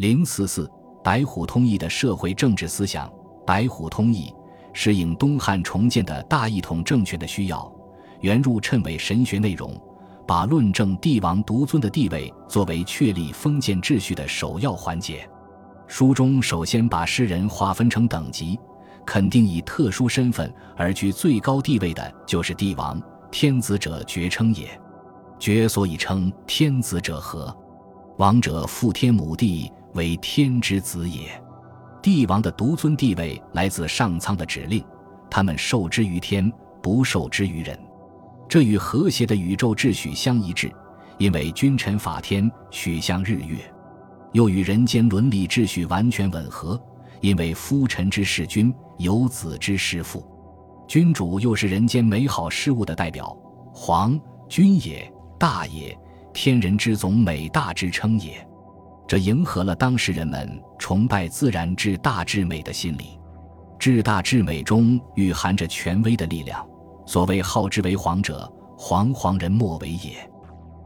零四四白虎通义的社会政治思想。白虎通义适应东汉重建的大一统政权的需要，原入谶纬神学内容，把论证帝王独尊的地位作为确立封建秩序的首要环节。书中首先把诗人划分成等级，肯定以特殊身份而居最高地位的就是帝王。天子者绝称也，绝所以称天子者何？王者父天母地，为天之子也。帝王的独尊地位来自上苍的指令，他们受之于天，不受之于人。这与和谐的宇宙秩序相一致，因为君臣法天，许向日月；又与人间伦理秩序完全吻合，因为夫臣之事君，有子之事父。君主又是人间美好事物的代表，皇君也，大也，天人之总，美大之称也。这迎合了当时人们崇拜自然至大至美的心理。至大至美中蕴含着权威的力量。所谓号之为皇者，皇皇人莫为也。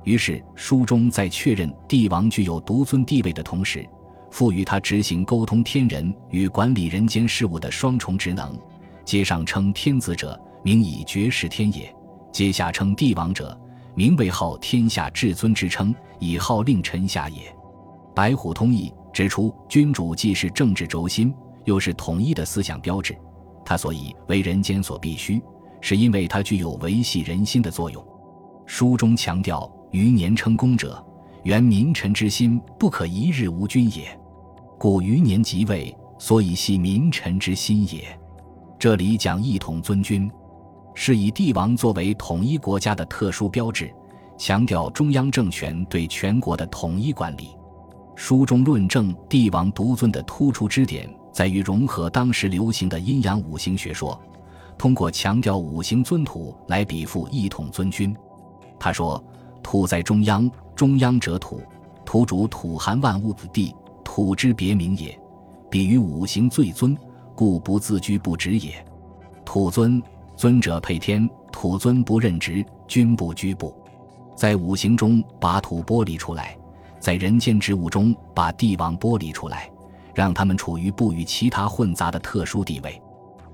于是书中在确认帝王具有独尊地位的同时，赋予他执行沟通天人与管理人间事务的双重职能。阶上称天子者，名以绝世天也；阶下称帝王者，名为号天下至尊之称，以号令臣下也。白虎通义指出，君主既是政治轴心，又是统一的思想标志。他所以为人间所必须，是因为他具有维系人心的作用。书中强调，余年称公者，原民臣之心不可一日无君也，故余年即位，所以系民臣之心也。这里讲一统尊君，是以帝王作为统一国家的特殊标志，强调中央政权对全国的统一管理。书中论证帝王独尊的突出之点，在于融合当时流行的阴阳五行学说，通过强调五行尊土来比附一统尊君。他说：“土在中央，中央者土，土主土含万物之地，土之别名也，比于五行最尊。”故不自居不直也。土尊，尊者配天，土尊不任职，君不居不。在五行中把土剥离出来，在人间之物中把帝王剥离出来，让他们处于不与其他混杂的特殊地位。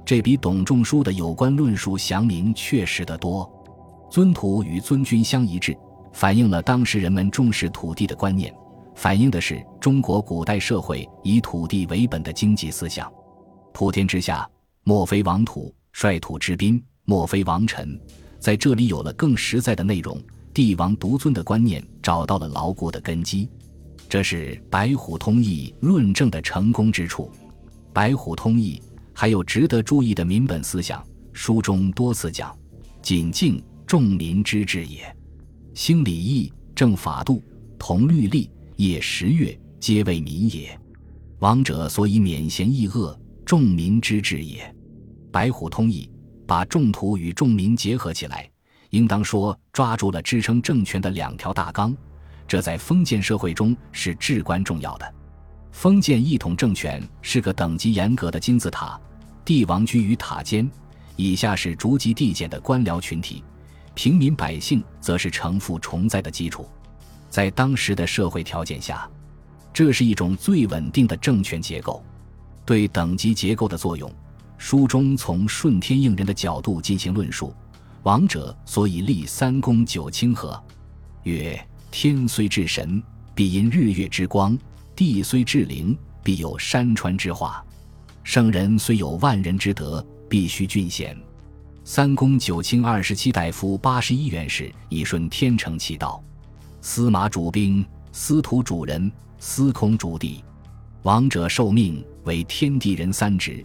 这比董仲舒的有关论述详明确实得多。尊土与尊君相一致，反映了当时人们重视土地的观念，反映的是中国古代社会以土地为本的经济思想。普天之下，莫非王土；率土之滨，莫非王臣。在这里有了更实在的内容，帝王独尊的观念找到了牢固的根基，这是白虎通义论证的成功之处。白虎通义还有值得注意的民本思想，书中多次讲：谨敬众民之治也，兴礼义，正法度，同律例，业十月，皆为民也。王者所以免贤抑恶。众民之治也，白虎通义把众土与众民结合起来，应当说抓住了支撑政权的两条大纲，这在封建社会中是至关重要的。封建一统政权是个等级严格的金字塔，帝王居于塔尖，以下是逐级递减的官僚群体，平民百姓则是承负重载的基础。在当时的社会条件下，这是一种最稳定的政权结构。对等级结构的作用，书中从顺天应人的角度进行论述。王者所以立三公九卿和，曰：天虽至神，必因日月之光；地虽至灵，必有山川之化；圣人虽有万人之德，必须俊贤。三公九卿二十七大夫八十一元士，以顺天成其道。司马主兵，司徒主人，司空主地。王者受命为天地人三职，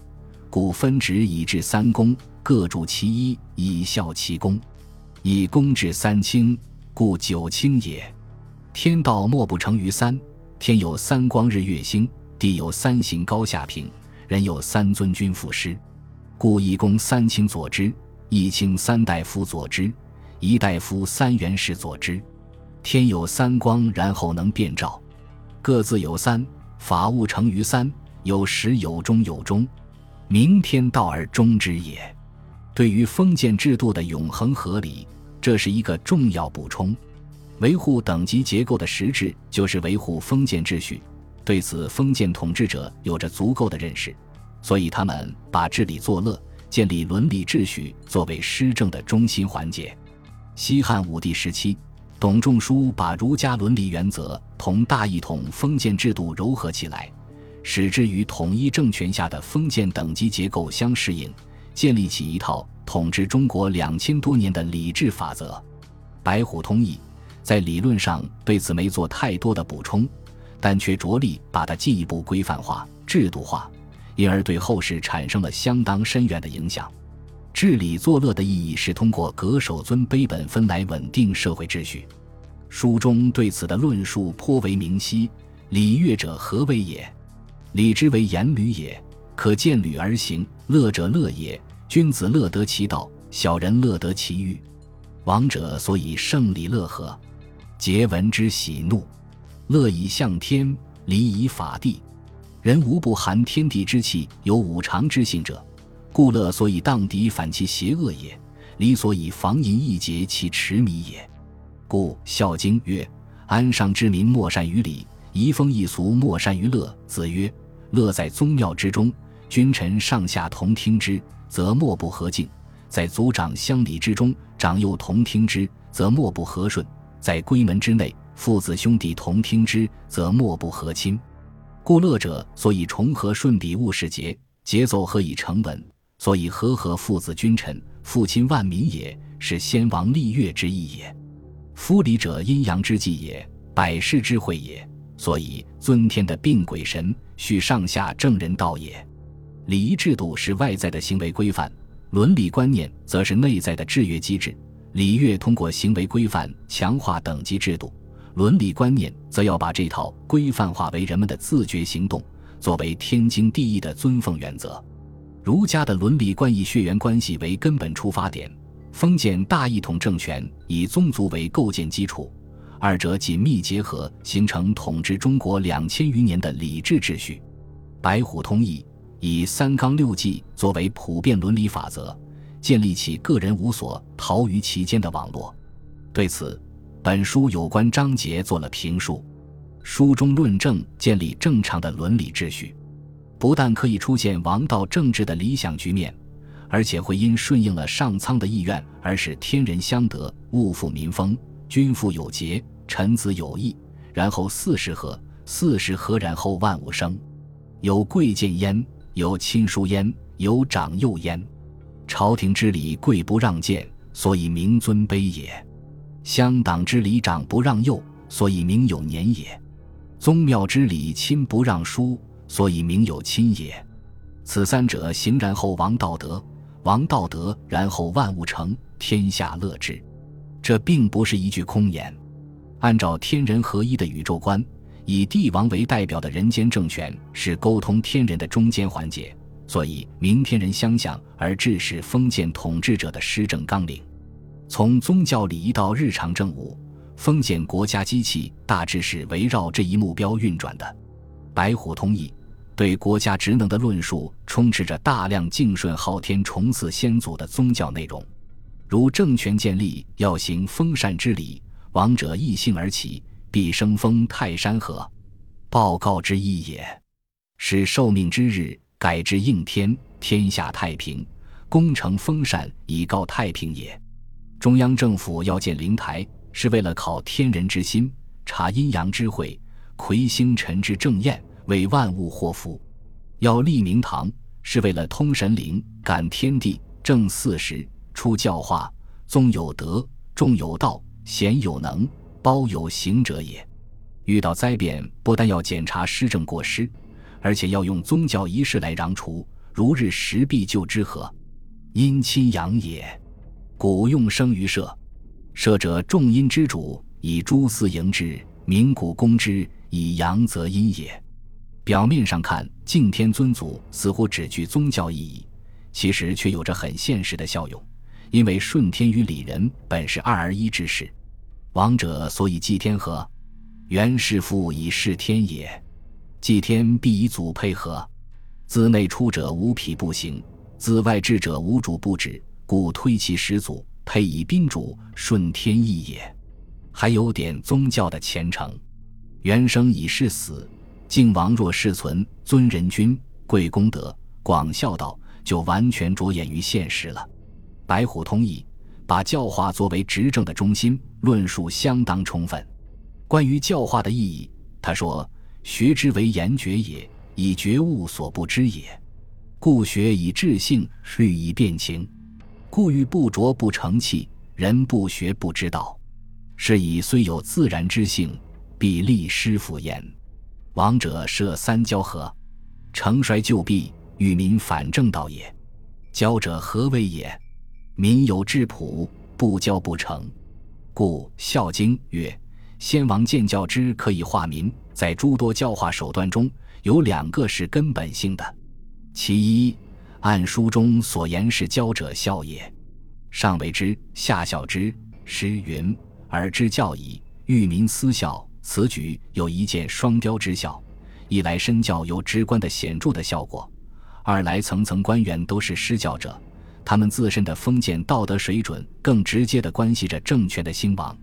故分职以治三公，各主其一，以效其功。以功治三清，故九清也。天道莫不成于三：天有三光日月星，地有三行高下平，人有三尊君父师。故一公三清佐之，一清三大夫佐之，一大夫三元士佐之。天有三光，然后能变照，各自有三。法物成于三，有始有终有终，明天道而终之也。对于封建制度的永恒合理，这是一个重要补充。维护等级结构的实质，就是维护封建秩序。对此封建统治者有着足够的认识，所以他们把治理作乐、建立伦理秩序作为施政的中心环节。西汉武帝时期，董仲舒把儒家伦理原则同大一统封建制度糅合起来，使之与统一政权下的封建等级结构相适应，建立起一套统治中国两千多年的礼制法则。白虎通义在理论上对此没做太多的补充，但却着力把它进一步规范化、制度化，因而对后世产生了相当深远的影响。治理作乐的意义是通过恪守尊卑本分来稳定社会秩序。书中对此的论述颇为明晰。礼乐者何为也？礼之为言履也，可见履而行；乐者乐也，君子乐得其道，小人乐得其欲。王者所以胜礼乐和，节闻之喜怒，乐以向天，礼以法地。人无不含天地之气，有五常之性者，故乐所以荡涤反其邪恶也，礼所以防淫易节其痴迷也。故《孝经》曰：“安上之民莫善于礼，移风易俗莫善于乐。”子曰：“乐在宗庙之中，君臣上下同听之，则莫不和敬。”在族长乡里之中，长幼同听之，则莫不和顺；在闺门之内，父子兄弟同听之，则莫不和亲。故乐者，所以重合顺比务使节，节奏何以成文？所以和合父子君臣、父亲万民也是先王立乐之意也。夫礼者，阴阳之纪也，百世之会也。所以尊天的病鬼神，续上下正人道也。礼仪制度是外在的行为规范。伦理观念则是内在的制约机制，礼乐通过行为规范强化等级制度，伦理观念则要把这套规范化为人们的自觉行动，作为天经地义的尊奉原则。儒家的伦理观以血缘关系为根本出发点，封建大一统政权以宗族为构建基础，二者紧密结合，形成统治中国两千余年的礼制秩序。白虎通义。以三纲六纪作为普遍伦理法则，建立起个人无所逃于其间的网络。对此，本书有关章节做了评述。书中论证建立正常的伦理秩序，不但可以出现王道政治的理想局面，而且会因顺应了上苍的意愿而使天人相得，物富民丰，君父有节，臣子有义，然后四时和，四时和然后万物生，有贵贱焉。有亲疏焉，有长幼焉。朝廷之礼贵不让贱，所以名尊卑也；乡党之礼长不让幼，所以名有年也；宗庙之礼亲不让疏，所以名有亲也。此三者行，然后王道德；王道德，然后万物成，天下乐之。这并不是一句空言。按照天人合一的宇宙观。以帝王为代表的人间政权是沟通天人的中间环节，所以明天人相向而致使封建统治者的施政纲领。从宗教礼仪到日常政务，封建国家机器大致是围绕这一目标运转的。白虎通义对国家职能的论述充斥着大量敬顺昊天、崇祀先祖的宗教内容，如政权建立要行封禅之礼，王者异姓而起。必生封泰山河，报告之意也。使受命之日改之应天，天下太平，功成封禅以告太平也。中央政府要建灵台，是为了考天人之心，察阴阳之会，魁星辰之正验，为万物祸福。要立明堂，是为了通神灵，感天地，正四时，出教化，宗有德，众有道，贤有能。包有行者也，遇到灾变，不但要检查施政过失，而且要用宗教仪式来攘除。如日时必救之何？阴亲阳也，古用生于社，社者众阴之主，以诸祀迎之，民古公之，以阳则阴也。表面上看，敬天尊祖似乎只具宗教意义，其实却有着很现实的效用，因为顺天与礼人本是二而一之事。王者所以祭天和，元世父以事天也。祭天必以祖配合，自内出者无匹不行，自外至者无主不止，故推其始祖，配以宾主，顺天意也。还有点宗教的虔诚。原生以是死，靖王若世存尊人君、贵功德、广孝道，就完全着眼于现实了。白虎通义把教化作为执政的中心，论述相当充分。关于教化的意义，他说：“学之为言觉也，以觉悟所不知也。故学以治性，虑以辨情。故欲不着不成器，人不学不知道。是以虽有自然之性，必立师傅焉。王者设三教合，成衰旧弊，与民反正道也。教者何为也？民有质朴，不教不成。故《孝经》曰。”先王建教之可以化民，在诸多教化手段中有两个是根本性的。其一，按书中所言是教者孝也，上为之，下孝之。诗云：“而知教矣，育民思孝。”此举有一箭双雕之效：一来身教有直观的显著的效果；二来层层官员都是施教者，他们自身的封建道德水准更直接的关系着政权的兴亡。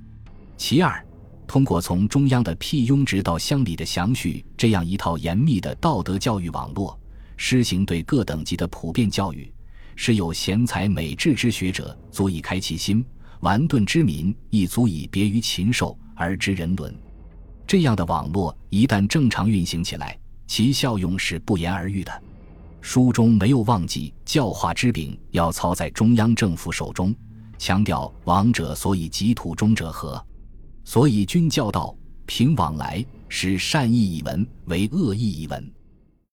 其二。通过从中央的辟雍直到乡里的详序这样一套严密的道德教育网络，施行对各等级的普遍教育，使有贤才美智之学者足以开其心，顽钝之民亦足以别于禽兽而知人伦。这样的网络一旦正常运行起来，其效用是不言而喻的。书中没有忘记教化之柄要操在中央政府手中，强调王者所以及土中者何。所以，君教道，凭往来，使善意以文为恶意以文。